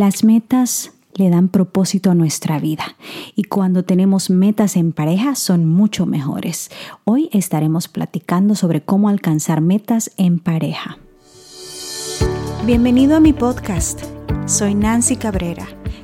Las metas le dan propósito a nuestra vida y cuando tenemos metas en pareja son mucho mejores. Hoy estaremos platicando sobre cómo alcanzar metas en pareja. Bienvenido a mi podcast. Soy Nancy Cabrera,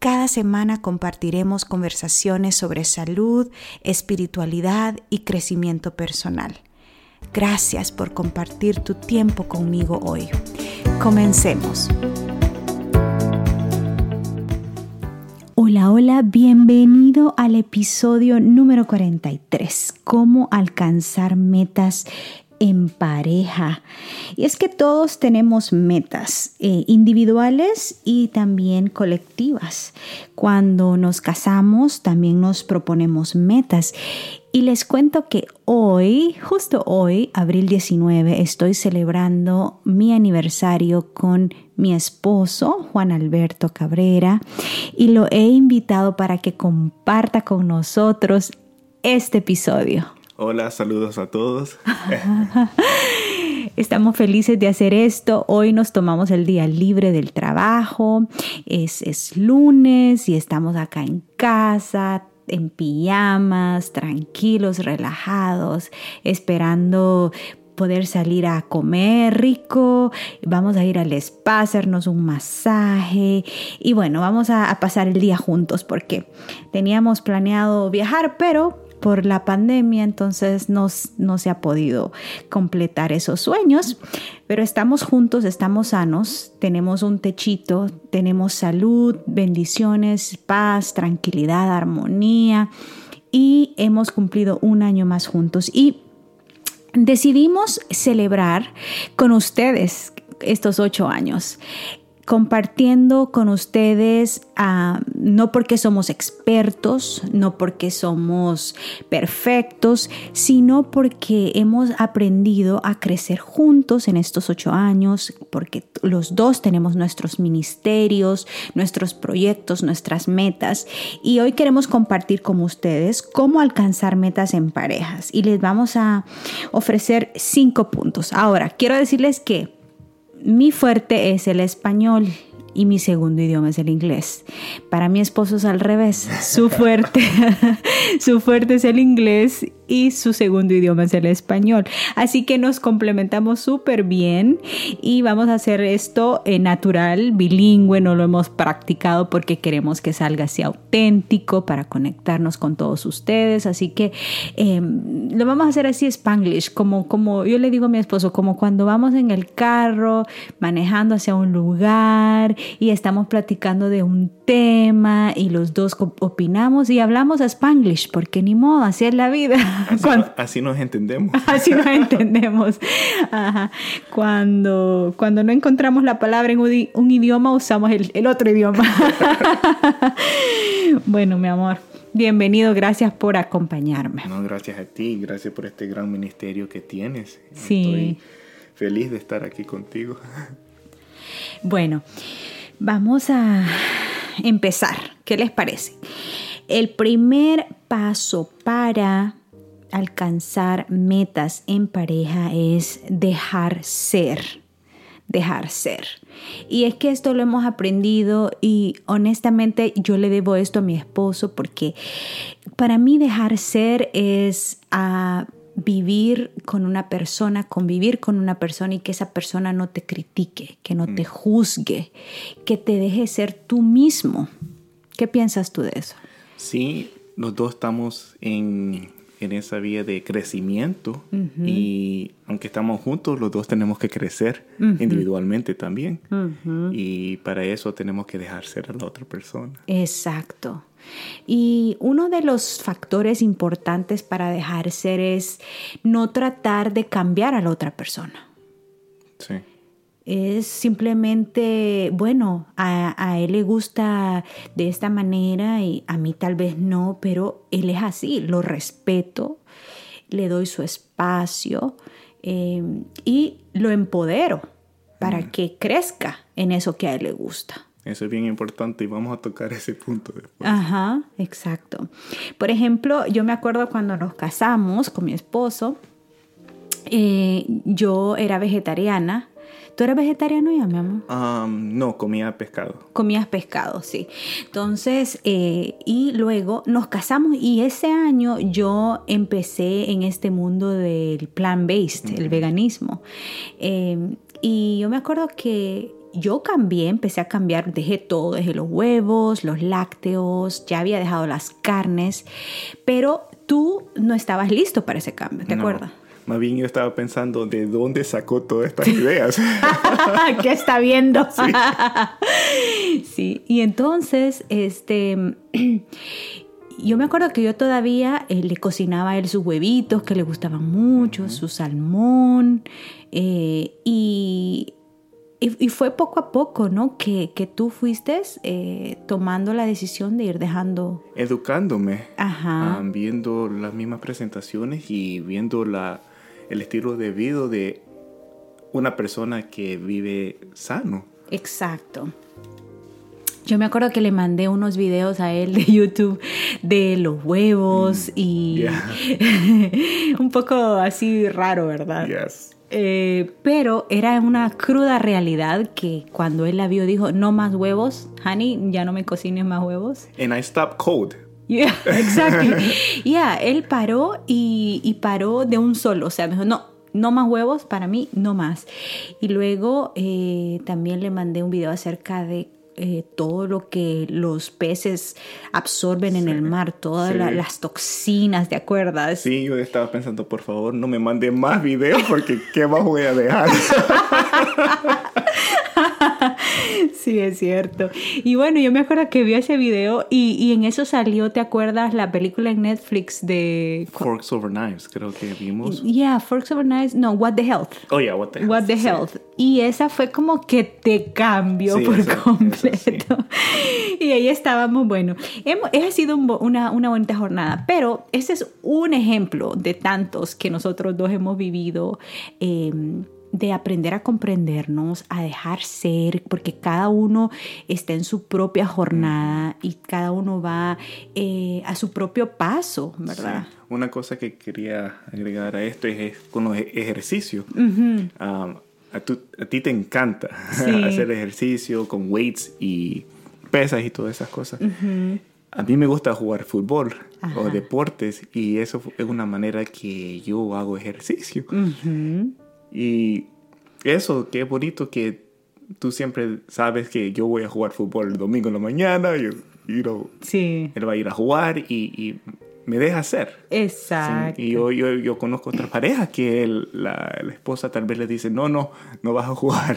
Cada semana compartiremos conversaciones sobre salud, espiritualidad y crecimiento personal. Gracias por compartir tu tiempo conmigo hoy. Comencemos. Hola, hola, bienvenido al episodio número 43, cómo alcanzar metas en pareja. Y es que todos tenemos metas eh, individuales y también colectivas. Cuando nos casamos también nos proponemos metas. Y les cuento que hoy, justo hoy, abril 19, estoy celebrando mi aniversario con mi esposo, Juan Alberto Cabrera, y lo he invitado para que comparta con nosotros este episodio. Hola, saludos a todos. Estamos felices de hacer esto. Hoy nos tomamos el día libre del trabajo. Es, es lunes y estamos acá en casa en pijamas, tranquilos, relajados, esperando poder salir a comer rico, vamos a ir al spa, hacernos un masaje y bueno, vamos a, a pasar el día juntos porque teníamos planeado viajar, pero por la pandemia, entonces no se ha podido completar esos sueños, pero estamos juntos, estamos sanos, tenemos un techito, tenemos salud, bendiciones, paz, tranquilidad, armonía y hemos cumplido un año más juntos. Y decidimos celebrar con ustedes estos ocho años compartiendo con ustedes, ah, no porque somos expertos, no porque somos perfectos, sino porque hemos aprendido a crecer juntos en estos ocho años, porque los dos tenemos nuestros ministerios, nuestros proyectos, nuestras metas. Y hoy queremos compartir con ustedes cómo alcanzar metas en parejas. Y les vamos a ofrecer cinco puntos. Ahora, quiero decirles que mi fuerte es el español y mi segundo idioma es el inglés. Para mi esposo es al revés. Su fuerte, su fuerte es el inglés y su segundo idioma es el español. Así que nos complementamos súper bien y vamos a hacer esto en natural, bilingüe, no lo hemos practicado porque queremos que salga así auténtico para conectarnos con todos ustedes. Así que em, lo vamos a hacer así spanglish, como, como yo le digo a mi esposo, como cuando vamos en el carro manejando hacia un lugar y estamos platicando de un tema y los dos opinamos y hablamos spanglish, porque ni modo, así es la vida. Así, nos entendemos. Así nos entendemos. Cuando, cuando no encontramos la palabra en un, idioma, usamos el, otro idioma. bueno, mi amor. Bienvenido, gracias por acompañarme. No, gracias a ti, gracias por este gran ministerio que tienes. Sí. Estoy feliz de estar aquí contigo. Bueno, vamos a empezar. ¿Qué les parece? El primer paso para alcanzar metas en pareja es dejar ser, dejar ser. Y es que esto lo hemos aprendido y honestamente yo le debo esto a mi esposo porque para mí dejar ser es a vivir con una persona, convivir con una persona y que esa persona no te critique, que no te mm. juzgue, que te deje ser tú mismo. ¿Qué piensas tú de eso? Sí, los dos estamos en, en esa vía de crecimiento y aunque estamos juntos, los dos tenemos que crecer individualmente también. Y para eso tenemos que dejar ser a la otra persona. Exacto. Y uno de los factores importantes para dejar ser es no tratar de cambiar a la otra persona. Sí. es simplemente, bueno, a, él le gusta de esta manera y a mí tal vez no, pero él es así, lo respeto, le doy su espacio em, y lo empodero para mm. que crezca en eso que a él le gusta. Eso es bien importante y vamos a tocar ese punto después. Ajá, exacto. Por ejemplo, yo me acuerdo cuando nos casamos con mi esposo, eh, yo era vegetariana. ¿Tú eras vegetariano ya, mi amor? no, comía pescado. Comías pescado, sí. Entonces, eh, y luego nos casamos y ese año yo empecé en este mundo del plant-based, el veganismo. Eh, y yo me acuerdo que yo cambié, empecé a cambiar, dejé todo, dejé los huevos, los lácteos, ya había dejado las carnes, pero tú no estabas listo para ese cambio, ¿te acuerdas? Más bien yo estaba pensando de dónde sacó todas estas ideas. ¿Qué está viendo? Sí. y entonces, este, yo me acuerdo que yo todavía eh, le cocinaba a él sus huevitos que le gustaban mucho, su salmón, eh, y y, fue poco a poco, ¿no? Que, que tú fuiste eh, tomando la decisión de ir dejando... Educándome, Ajá. Ah, viendo las mismas presentaciones y viendo la, el estilo de vida de una persona que vive sano. Exacto. Yo me acuerdo que le mandé unos videos a él de YouTube de los huevos mm, y un poco así raro, ¿verdad? Yes. Eh, pero era una cruda realidad que cuando él la vio dijo, no más huevos, honey, ya no me cocines más huevos. And I stopped cold. Yeah, exactly. yeah, él paró y, y, paró de un solo, o sea, me dijo, no, no más huevos, para mí, no más. Y luego eh, también le mandé un video acerca de eh, todo lo que los peces absorben en el mar, todas las toxinas, ¿de acuerdo? Sí, yo estaba pensando, por favor, no me mande más videos porque ¿qué más voy a dejar? sí, es cierto. Y bueno, yo me acuerdo que vi ese video y, en eso salió, ¿te acuerdas? La película en Netflix de... Forks Over Knives, creo que vimos. Yeah, Forks Over Knives, no, What the Health. Oh, yeah, What the Health. What the Health. Y esa fue como que te cambió por completo. y ahí estábamos, bueno, hemos, ha sido una, una bonita jornada, pero ese es un ejemplo de tantos que nosotros dos hemos vivido. Eh, de aprender a comprendernos, a dejar ser, porque cada uno está en su propia jornada y cada uno va eh, a su propio paso, ¿verdad? Una cosa que quería agregar a esto es, con los ejercicios. a, ti te encanta hacer ejercicio con weights y pesas y todas esas cosas. A mí me gusta jugar fútbol o deportes y eso es una manera que yo hago ejercicio. Y eso, qué bonito que tú siempre sabes que yo voy a jugar fútbol el domingo en la mañana y, sí. él va a ir a jugar y, me deja hacer. Exacto. Y yo, yo, yo, conozco otras parejas que la, la, esposa tal vez le dice, no, no, no vas a jugar.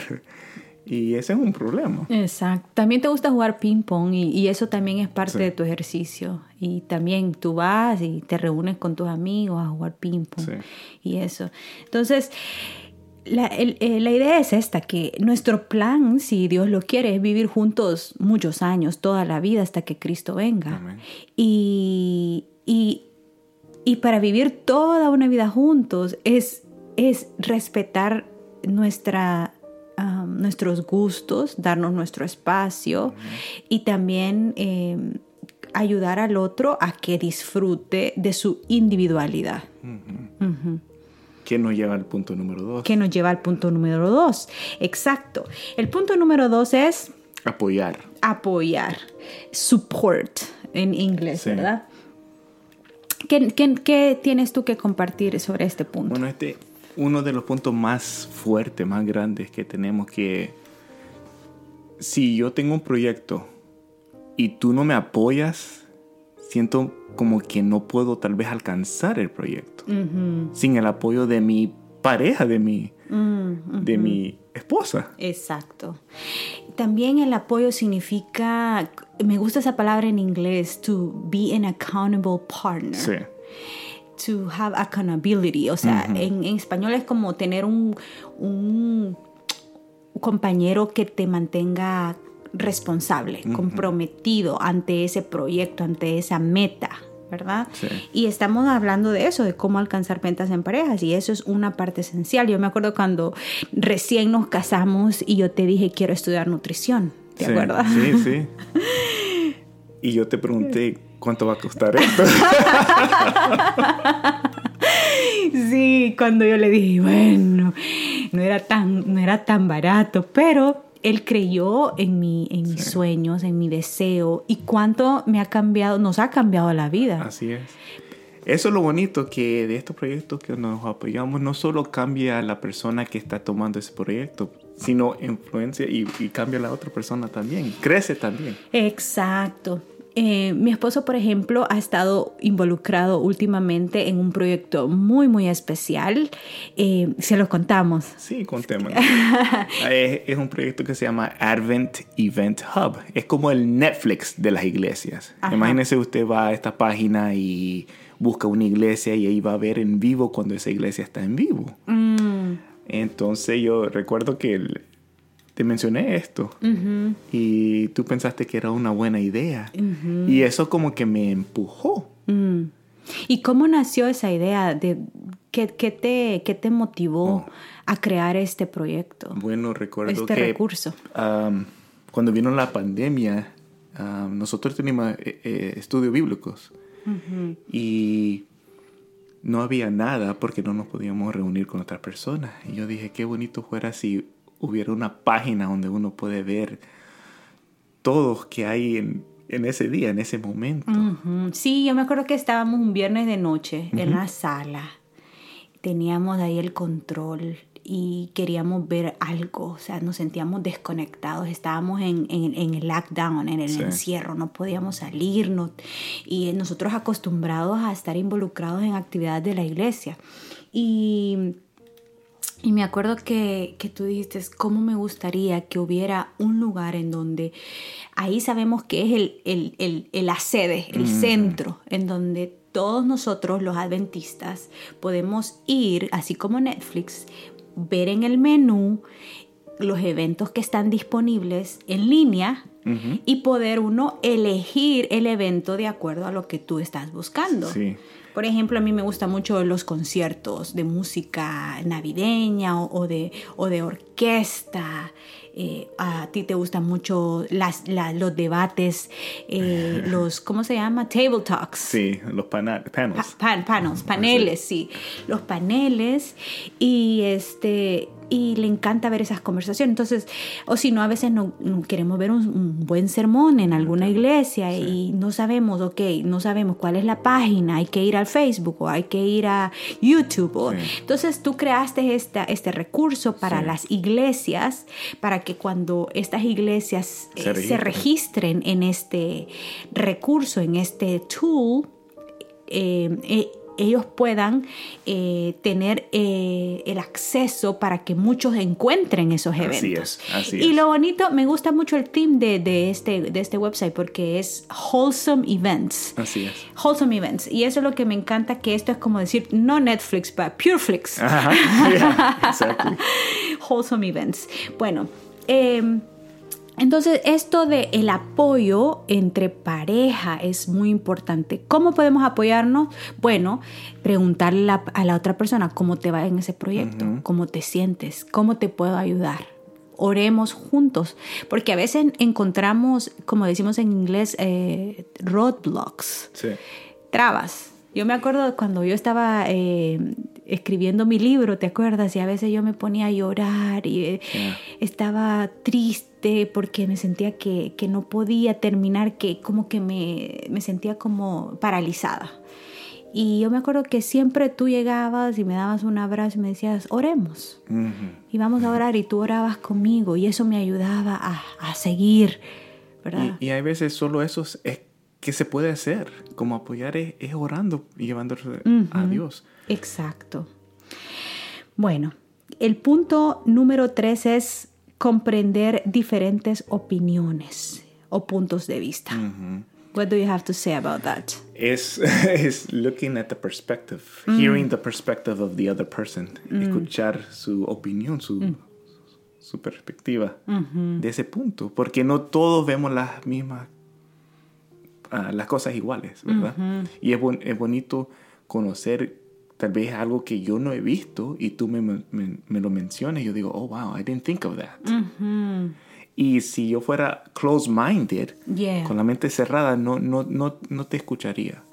Y ese es un problema. Exacto. También te gusta jugar ping pong y, y eso también es parte de tu ejercicio. Y también tú vas y te reúnes con tus amigos a jugar ping pong y eso. Entonces, la, eh, la, idea es esta, que nuestro plan, si Dios lo quiere, es vivir juntos muchos años, toda la vida hasta que Cristo venga. Y, y, y, para vivir toda una vida juntos es, es respetar nuestra, um, nuestros gustos, darnos nuestro espacio y también em, ayudar al otro a que disfrute de su individualidad. ¿Qué nos lleva al punto número dos? ¿Qué nos lleva al punto número dos? Exacto. El punto número dos es... Apoyar. Apoyar. Support en inglés, ¿verdad? ¿Qué, ¿Qué, tienes tú que compartir sobre este punto? Bueno, este uno de los puntos más fuertes, más grandes que tenemos que... Si yo tengo un proyecto y tú no me apoyas, siento como que no puedo tal vez alcanzar el proyecto sin el apoyo de mi pareja, de mi, de mi esposa. Exacto. También el apoyo significa, me gusta esa palabra en inglés, to be an accountable partner. Sí. To have accountability, o sea, en, español es como tener un, un compañero que te mantenga responsable, comprometido ante ese proyecto, ante esa meta, ¿verdad? Y estamos hablando de eso, de cómo alcanzar ventas en parejas, y eso es una parte esencial. Yo me acuerdo cuando recién nos casamos y yo te dije, quiero estudiar nutrición, ¿te acuerdas? Sí, sí. Y yo te pregunté, ¿cuánto va a costar esto? sí, cuando yo le dije, bueno, no era tan, no era tan barato, pero él creyó en, mi, en mis sueños, en mi deseo y cuánto me ha cambiado, nos ha cambiado la vida. Así es. Eso es lo bonito que de estos proyectos que nos apoyamos, no solo cambia la persona que está tomando ese proyecto, sino influencia y, y cambia la otra persona también, crece también. Exacto. Eh, mi esposo, por ejemplo, ha estado involucrado últimamente en un proyecto muy, muy especial. Eh, se lo contamos. Sí, contemos. es, es, un proyecto que se llama Advent Event Hub. Es como el Netflix de las iglesias. Imagínese usted va a esta página y busca una iglesia y ahí va a ver en vivo cuando esa iglesia está en vivo. Mm. Entonces yo recuerdo que el, te mencioné esto y tú pensaste que era una buena idea y eso como que me empujó. Mm. ¿Y cómo nació esa idea? De, ¿qué, te, qué te motivó oh. a crear este proyecto? Bueno, recuerdo este recurso. cuando vino la pandemia, nosotros teníamos eh, eh, estudios bíblicos y no había nada porque no nos podíamos reunir con otras personas. Y yo dije, qué bonito fuera si hubiera una página donde uno puede ver todo que hay en, ese día, en ese momento. Sí, yo me acuerdo que estábamos un viernes de noche en la sala. Teníamos ahí el control y queríamos ver algo, o sea, nos sentíamos desconectados, estábamos en, el lockdown, en el encierro, no podíamos salirnos y nosotros acostumbrados a estar involucrados en actividades de la iglesia. Y y me acuerdo que, tú dijiste, ¿cómo me gustaría que hubiera un lugar en donde ahí sabemos que es el, la sede, el mm. centro, en donde todos nosotros los adventistas podemos ir, así como Netflix, ver en el menú los eventos que están disponibles en línea y poder uno elegir el evento de acuerdo a lo que tú estás buscando. Sí. Por ejemplo, a mí me gustan mucho los conciertos de música navideña o, de, o de orquesta. Eh, a ti te gustan mucho las, los debates, eh, los, ¿cómo se llama? Table talks. Sí, los panels. panels, paneles, sí. Los paneles. Y este y le encanta ver esas conversaciones. Entonces, o si no, a veces no, queremos ver un, buen sermón en alguna iglesia y no sabemos, ok, no sabemos cuál es la página, hay que ir al Facebook o hay que ir a YouTube. Entonces, tú creaste esta, este recurso para las iglesias, para que cuando estas iglesias se, eh, se registren en este recurso, en este tool, eh, eh, ellos puedan eh, tener eh, el acceso para que muchos encuentren esos eventos. Así es, y lo bonito, me gusta mucho el team de, de, este, de este website porque es Wholesome Events. Así es. Wholesome Events. Y eso es lo que me encanta, que esto es como decir, no Netflix, pero Pureflix. Ajá, Wholesome Events. Bueno, eh, entonces, esto de el apoyo entre pareja es muy importante. ¿Cómo podemos apoyarnos? Bueno, preguntarle a la otra persona cómo te va en ese proyecto, cómo te sientes, cómo te puedo ayudar. Oremos juntos, porque a veces encontramos, como decimos en inglés, eh, roadblocks, trabas. Yo me acuerdo cuando yo estaba eh, escribiendo mi libro, ¿te acuerdas? Y a veces yo me ponía a llorar y eh, estaba triste porque me sentía que, que, no podía terminar, que como que me, me sentía como paralizada. Y yo me acuerdo que siempre tú llegabas y me dabas un abrazo y me decías, oremos. Y vamos a orar y tú orabas conmigo y eso me ayudaba a, a seguir, ¿verdad? Y, y, hay veces solo eso es que se puede hacer, como apoyar es, orando y llevándose a Dios. Exacto. Bueno, el punto número tres es comprender diferentes opiniones o puntos de vista. What do you have to say about that? Es, es looking at the perspective, mm. hearing the perspective of the other person, mm. escuchar su opinión, su, su perspectiva de ese punto, porque no todos vemos las mismas, ah, las cosas iguales, ¿verdad? Y es, es, bonito conocer tal vez algo que yo no he visto y tú me, me, lo mencionas yo digo, oh, wow, I didn't think of that. Y si yo fuera close-minded, con la mente cerrada, no, no, no, no te escucharía.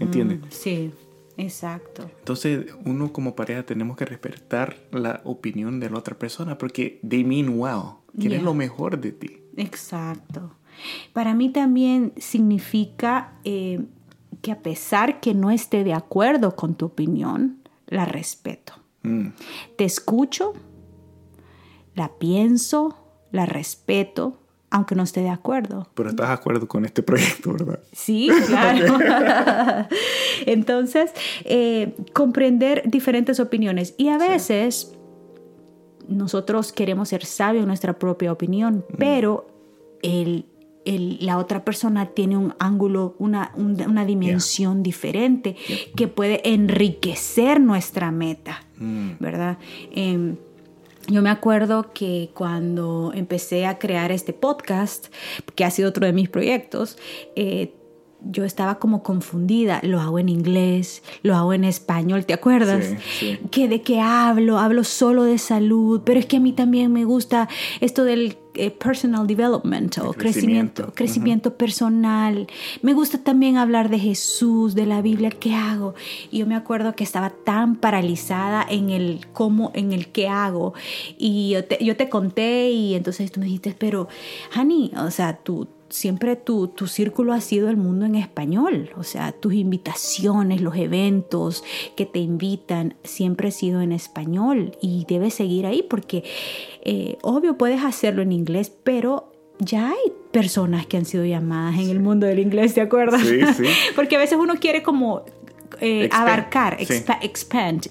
¿Entiendes? Sí, exacto. Entonces, uno como pareja tenemos que respetar la opinión de la otra persona porque they mean well. Quieren lo mejor de ti. Exacto. Para mí también significa eh, que a pesar que no esté de acuerdo con tu opinión, la respeto. Mm. Te escucho, la pienso, la respeto, aunque no esté de acuerdo. Pero estás de acuerdo con este proyecto, ¿verdad? Sí, claro. Entonces, eh, comprender diferentes opiniones. Y a veces nosotros queremos ser sabios en nuestra propia opinión, mm. pero el, la otra persona tiene un ángulo, una, dimensión diferente que puede enriquecer nuestra meta, mm. ¿verdad? Em, yo me acuerdo que cuando empecé a crear este podcast, que ha sido otro de mis proyectos, eh, yo estaba como confundida. Lo hago en inglés, lo hago en español, ¿te acuerdas? Sí, ¿Que ¿De qué hablo? Hablo solo de salud, pero es que a mí también me gusta esto del eh, personal development o crecimiento, crecimiento, personal. Me gusta también hablar de Jesús, de la Biblia, ¿qué hago? Y yo me acuerdo que estaba tan paralizada en el cómo, en el qué hago. Y yo te, yo te conté y entonces tú me dijiste, pero, Hani, o sea, tú, siempre tu, tu, círculo ha sido el mundo en español, o sea, tus invitaciones, los eventos que te invitan, siempre ha sido en español y debes seguir ahí porque, eh, obvio, puedes hacerlo en inglés, pero ya hay personas que han sido llamadas en el mundo del inglés, ¿te acuerdas? Sí, sí. porque a veces uno quiere como eh, abarcar, expand,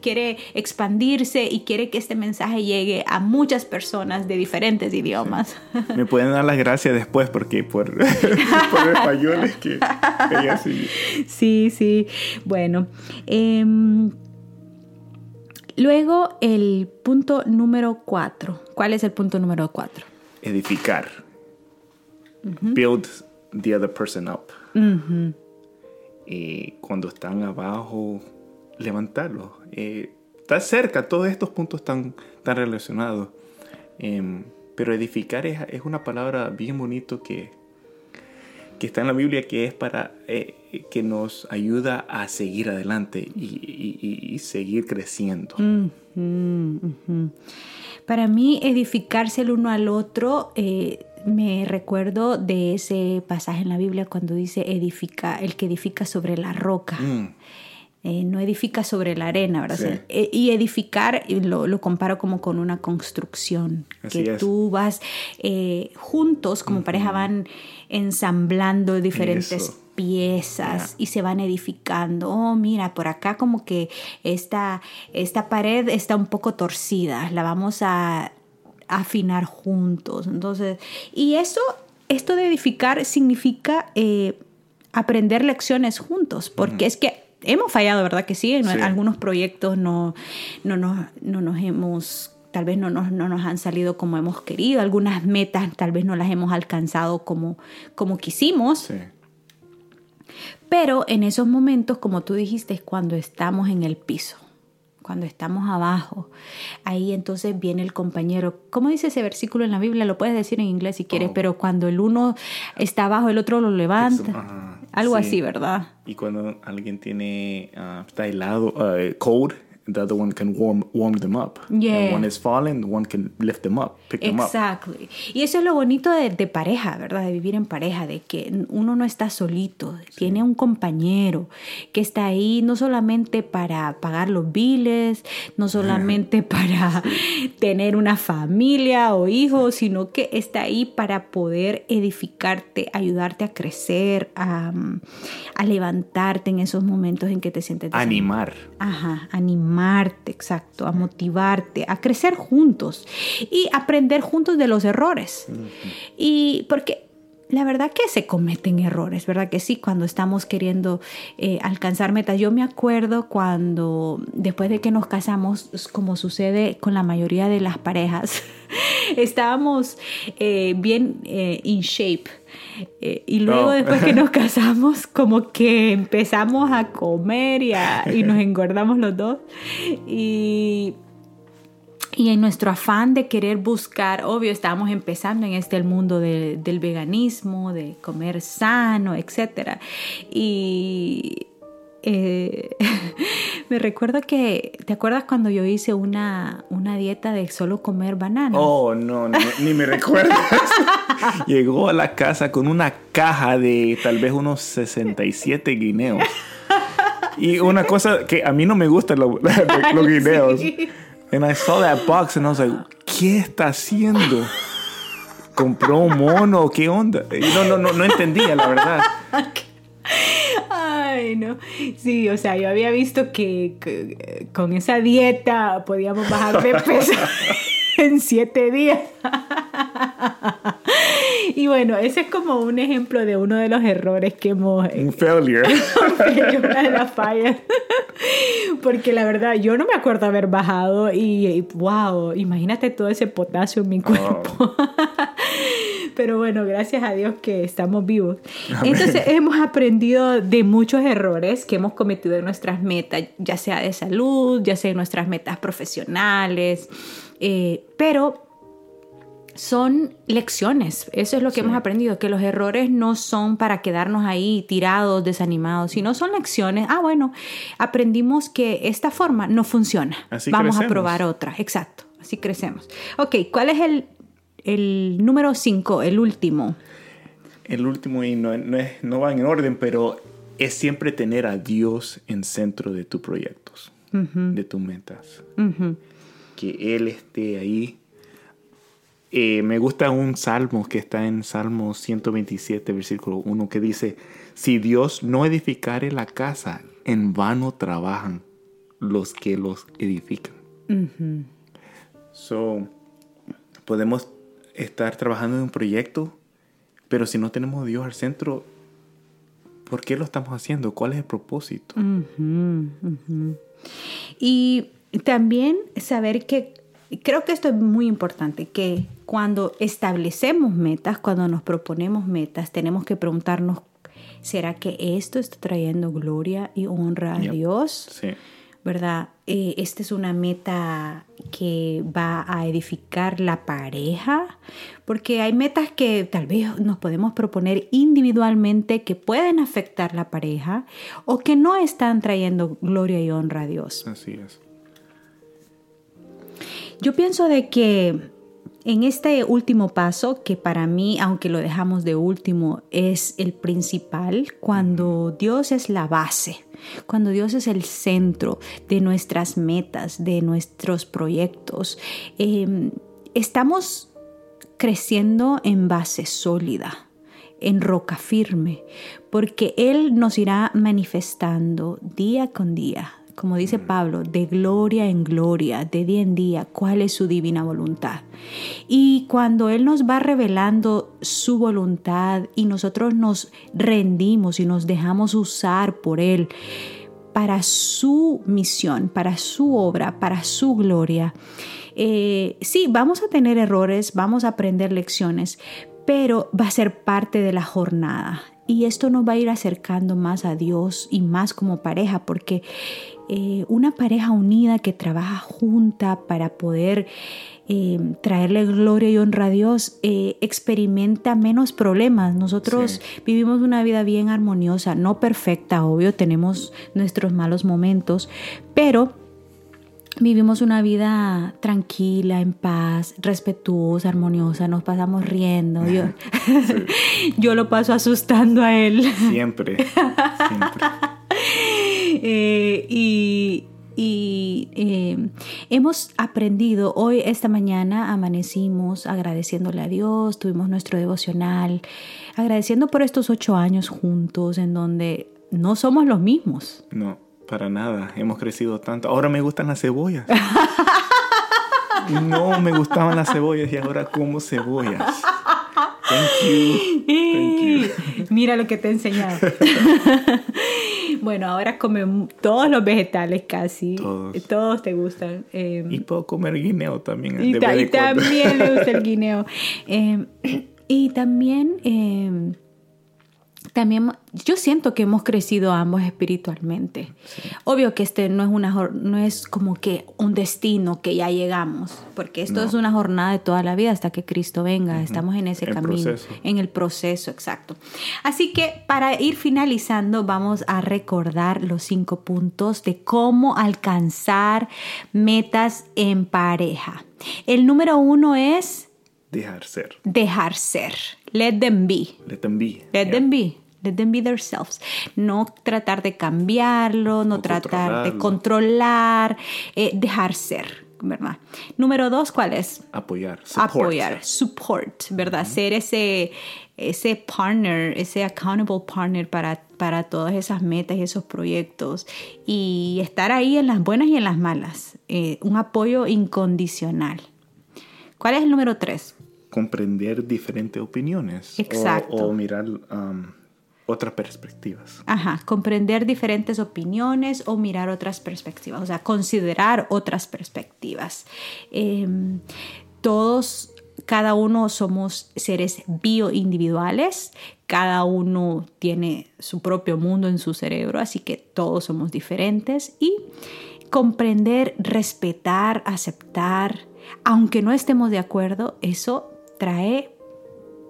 quiere expandirse y quiere que este mensaje llegue a muchas personas de diferentes idiomas. Me pueden dar las gracias después porque por, por español que ella sí. Sí, sí. Bueno. Em, luego el punto número cuatro. ¿Cuál es el punto número cuatro? Edificar. Build the other person up. Eh, cuando están abajo, levantarlos. Eh, está cerca, todos estos puntos están, tan relacionados. Em, pero edificar es, es, una palabra bien bonito que, que está en la Biblia, que es para eh, que nos ayuda a seguir adelante y, seguir creciendo. Para mí, edificarse el uno al otro me recuerdo de ese pasaje en la Biblia cuando dice edifica, el que edifica sobre la roca. Mm. Eh, no edifica sobre la arena, ¿verdad? Eh, y edificar lo, comparo como con una construcción, que tú vas eh, juntos, como pareja, van ensamblando diferentes piezas y se van edificando. Oh, mira, por acá como que esta, esta pared está un poco torcida, la vamos a afinar juntos. Entonces, y eso, esto de edificar significa eh, aprender lecciones juntos, porque es que hemos fallado, ¿verdad? Que sí, en algunos proyectos no, no, nos, no nos hemos tal vez no nos, no nos, han salido como hemos querido, algunas metas tal vez no las hemos alcanzado como, como quisimos. Pero en esos momentos, como tú dijiste, es cuando estamos en el piso cuando estamos abajo. Ahí entonces viene el compañero. ¿Cómo dice ese versículo en la Biblia? Lo puedes decir en inglés si quieres, oh. pero cuando el uno está abajo, el otro lo levanta. Algo así, ¿verdad? Y cuando alguien tiene, uh, está helado, uh, cold, the other one can warm, warm them up. Yeah. one is falling, one can lift them up, pick them up. Exactly. Y eso es lo bonito de, de, pareja, ¿verdad? De vivir en pareja, de que uno no está solito, tiene un compañero que está ahí no solamente para pagar los biles, no solamente para tener una familia o hijos, sino que está ahí para poder edificarte, ayudarte a crecer, a, a levantarte en esos momentos en que te sientes... Animar. Ajá, animar exacto, a motivarte, a crecer juntos y aprender juntos de los errores. Y porque la verdad que se cometen errores, ¿verdad? Que sí, cuando estamos queriendo eh, alcanzar metas. Yo me acuerdo cuando, después de que nos casamos, como sucede con la mayoría de las parejas, estábamos eh, bien eh, in shape. y luego después que nos casamos, como que empezamos a comer y, a- y nos engordamos los dos. Y y en nuestro afán de querer buscar, obvio, estábamos empezando en este el mundo de- del veganismo, de comer sano, etc. Y eh, me recuerdo que, ¿te acuerdas cuando yo hice una, una dieta de solo comer bananas? Oh, no, ni, ni me recuerdas. Llegó a la casa con una caja de tal vez unos 67 guineos. Y una cosa que a mí no me gustan lo- los guineos. Sí. And I saw that box and I was like, ¿qué está haciendo? ¿Compró un mono? ¿Qué onda? Y no, no, no, no entendía, la verdad. Ay, no. Sí, o sea, yo había visto que, que, eh, con esa dieta podíamos bajar de peso en siete días. Y bueno, ese es como un ejemplo de uno de los errores que hemos Un failure. una de las fallas. Porque la verdad, yo no me acuerdo haber bajado y, y, wow, imagínate todo ese potasio en mi cuerpo. Pero bueno, gracias a Dios que estamos vivos. Entonces hemos aprendido de muchos errores que hemos cometido en nuestras metas, ya sea de salud, ya sea en nuestras metas profesionales, eh, pero son lecciones. Eso es lo que Sí. hemos aprendido, que los errores no son para quedarnos ahí tirados, desanimados, sino son lecciones. Ah, bueno, aprendimos que esta forma no funciona. Así Vamos a probar otra. Exacto, así crecemos. Ok, ¿cuál es el, el número 5, el último? El último, y no, no, es- no va en orden, pero es siempre tener a Dios en centro de tus proyectos, de tus metas. Que Él esté ahí. Eh, me gusta un salmo que está en Salmo 127, versículo 1, que dice, si Dios no edificare la casa, en vano trabajan los que los edifican. So, podemos estar trabajando en un proyecto, pero si no tenemos a Dios al centro, ¿por qué lo estamos haciendo? ¿Cuál es el propósito? Y también saber que, creo que esto es muy importante, que cuando establecemos metas, cuando nos proponemos metas, tenemos que preguntarnos, ¿será que esto está trayendo gloria y honra a Yep. Dios? Sí. ¿verdad? Eh, esta es una meta que va a edificar la pareja, porque hay metas que tal vez nos podemos proponer individualmente que pueden afectar la pareja o que no están trayendo gloria y honra a Dios. Así es. Yo pienso de que en este último paso, que para mí, aunque lo dejamos de último, es el principal, cuando Dios es la base, cuando Dios es el centro de nuestras metas, de nuestros proyectos, eh, estamos creciendo en base sólida en roca firme, porque Él nos irá manifestando día con día, como dice Pablo, de gloria en gloria, de día en día, cuál es su divina voluntad. Y cuando Él nos va revelando su voluntad y nosotros nos rendimos y nos dejamos usar por Él para su misión, para su obra, para su gloria, eh, sí, vamos a tener errores, vamos a aprender lecciones, pero va a ser parte de la jornada. Y esto nos va a ir acercando más a Dios y más como pareja, porque eh, una pareja unida que trabaja junta para poder eh, traerle gloria y honra a Dios eh, experimenta menos problemas. Nosotros Sí. vivimos una vida bien armoniosa, no perfecta, obvio, tenemos nuestros malos momentos, pero Vivimos una vida tranquila, en paz, respetuosa, armoniosa, nos pasamos riendo. Yo, yo lo paso asustando a él. Siempre. Siempre. Eh, y y, eh, hemos aprendido, hoy, esta mañana, amanecimos agradeciéndole a Dios, tuvimos nuestro devocional, agradeciendo por estos ocho años juntos en donde no somos los mismos. No, para nada. Hemos crecido tanto. Ahora me gustan las cebollas. No me gustaban las cebollas y ahora como cebollas. Thank you. Thank you. Mira lo que te he enseñado. bueno, ahora come todos los vegetales casi. Todos. Todos te gustan. Eh, Y puedo comer guineo también. y, ta- también le gusta el guineo. Eh, y también, eh, también yo siento que hemos crecido ambos espiritualmente. Obvio que este no es una no es como que un destino que ya llegamos, porque esto No. es una jornada de toda la vida hasta que Cristo venga. Estamos en ese El camino, proceso. en el proceso, exacto. Así que para ir finalizando, vamos a recordar los cinco puntos de cómo alcanzar metas en pareja. El número uno es Dejar ser. dejar ser. Let them be. Let them be. Let Yeah. them be. Let them be themselves. No tratar de cambiarlo, no tratar de controlar, eh, dejar ser, ¿verdad? Número dos, ¿cuál es? Apoyar. Support. apoyar, support, ¿verdad? Ser ese, ese partner, ese accountable partner para, para todas esas metas y esos proyectos. Y estar ahí en las buenas y en las malas. Eh, un apoyo incondicional. ¿Cuál es el número tres? Comprender diferentes opiniones. o- Exacto. O, mirar um, otras perspectivas. Ajá, comprender diferentes opiniones o mirar otras perspectivas, o sea, considerar otras perspectivas. Em, todos, cada uno somos seres bioindividuales, cada uno tiene su propio mundo en su cerebro, así que todos somos diferentes y comprender, respetar, aceptar, aunque no estemos de acuerdo, eso trae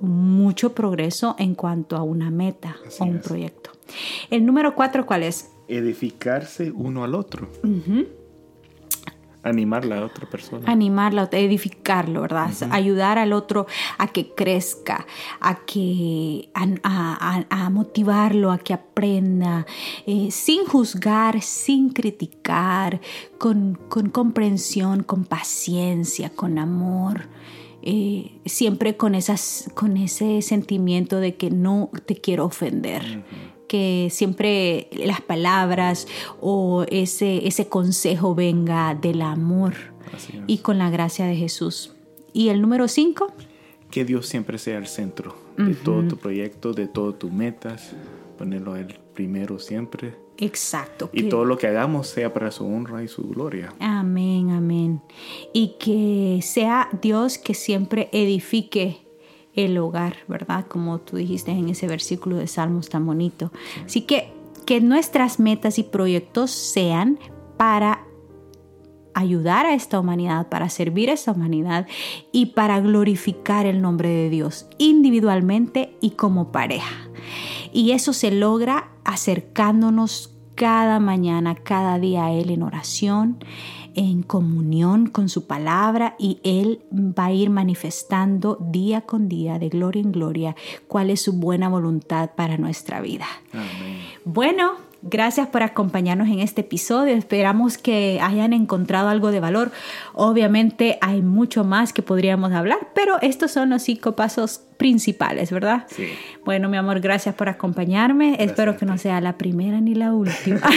mucho progreso en cuanto a una meta Así o un es. proyecto. El número cuatro, ¿cuál es? Edificarse uno al otro. Animar a la otra persona. Animarlo, edificarlo, ¿verdad? Ayudar al otro a que crezca, a que a, a- a- a motivarlo, a que aprenda, eh, sin juzgar, sin criticar, con, con comprensión, con paciencia, con amor. Eh, siempre con, esas, con ese sentimiento de que no te quiero ofender. que siempre las palabras o ese, ese consejo venga del amor y con la gracia de Jesús. Y el número cinco, Que Dios siempre sea el centro de todo tu proyecto, de todas tus metas. Ponerlo el primero siempre. Exacto. Y que- todo lo que hagamos sea para su honra y su gloria. Amén, amén. Y que sea Dios que siempre edifique el hogar, ¿verdad? Como tú dijiste en ese versículo de Salmos tan bonito. Así que que nuestras metas y proyectos sean para ayudar a esta humanidad, para servir a esta humanidad y para glorificar el nombre de Dios individualmente y como pareja. Y eso se logra acercándonos cada mañana, cada día a Él en oración, en comunión con su palabra y Él va a ir manifestando día con día, de gloria en gloria, cuál es su buena voluntad para nuestra vida. Amén. Bueno, gracias por acompañarnos en este episodio. Esperamos que hayan encontrado algo de valor. Obviamente hay mucho más que podríamos hablar, pero estos son los cinco pasos principales, ¿verdad? Sí. Bueno, mi amor, gracias por acompañarme. Espero que no sea la primera ni la última.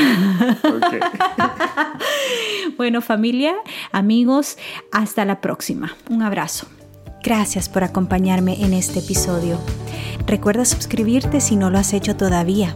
Bueno, familia, amigos, hasta la próxima. Un abrazo. Gracias por acompañarme en este episodio. Recuerda suscribirte si no lo has hecho todavía.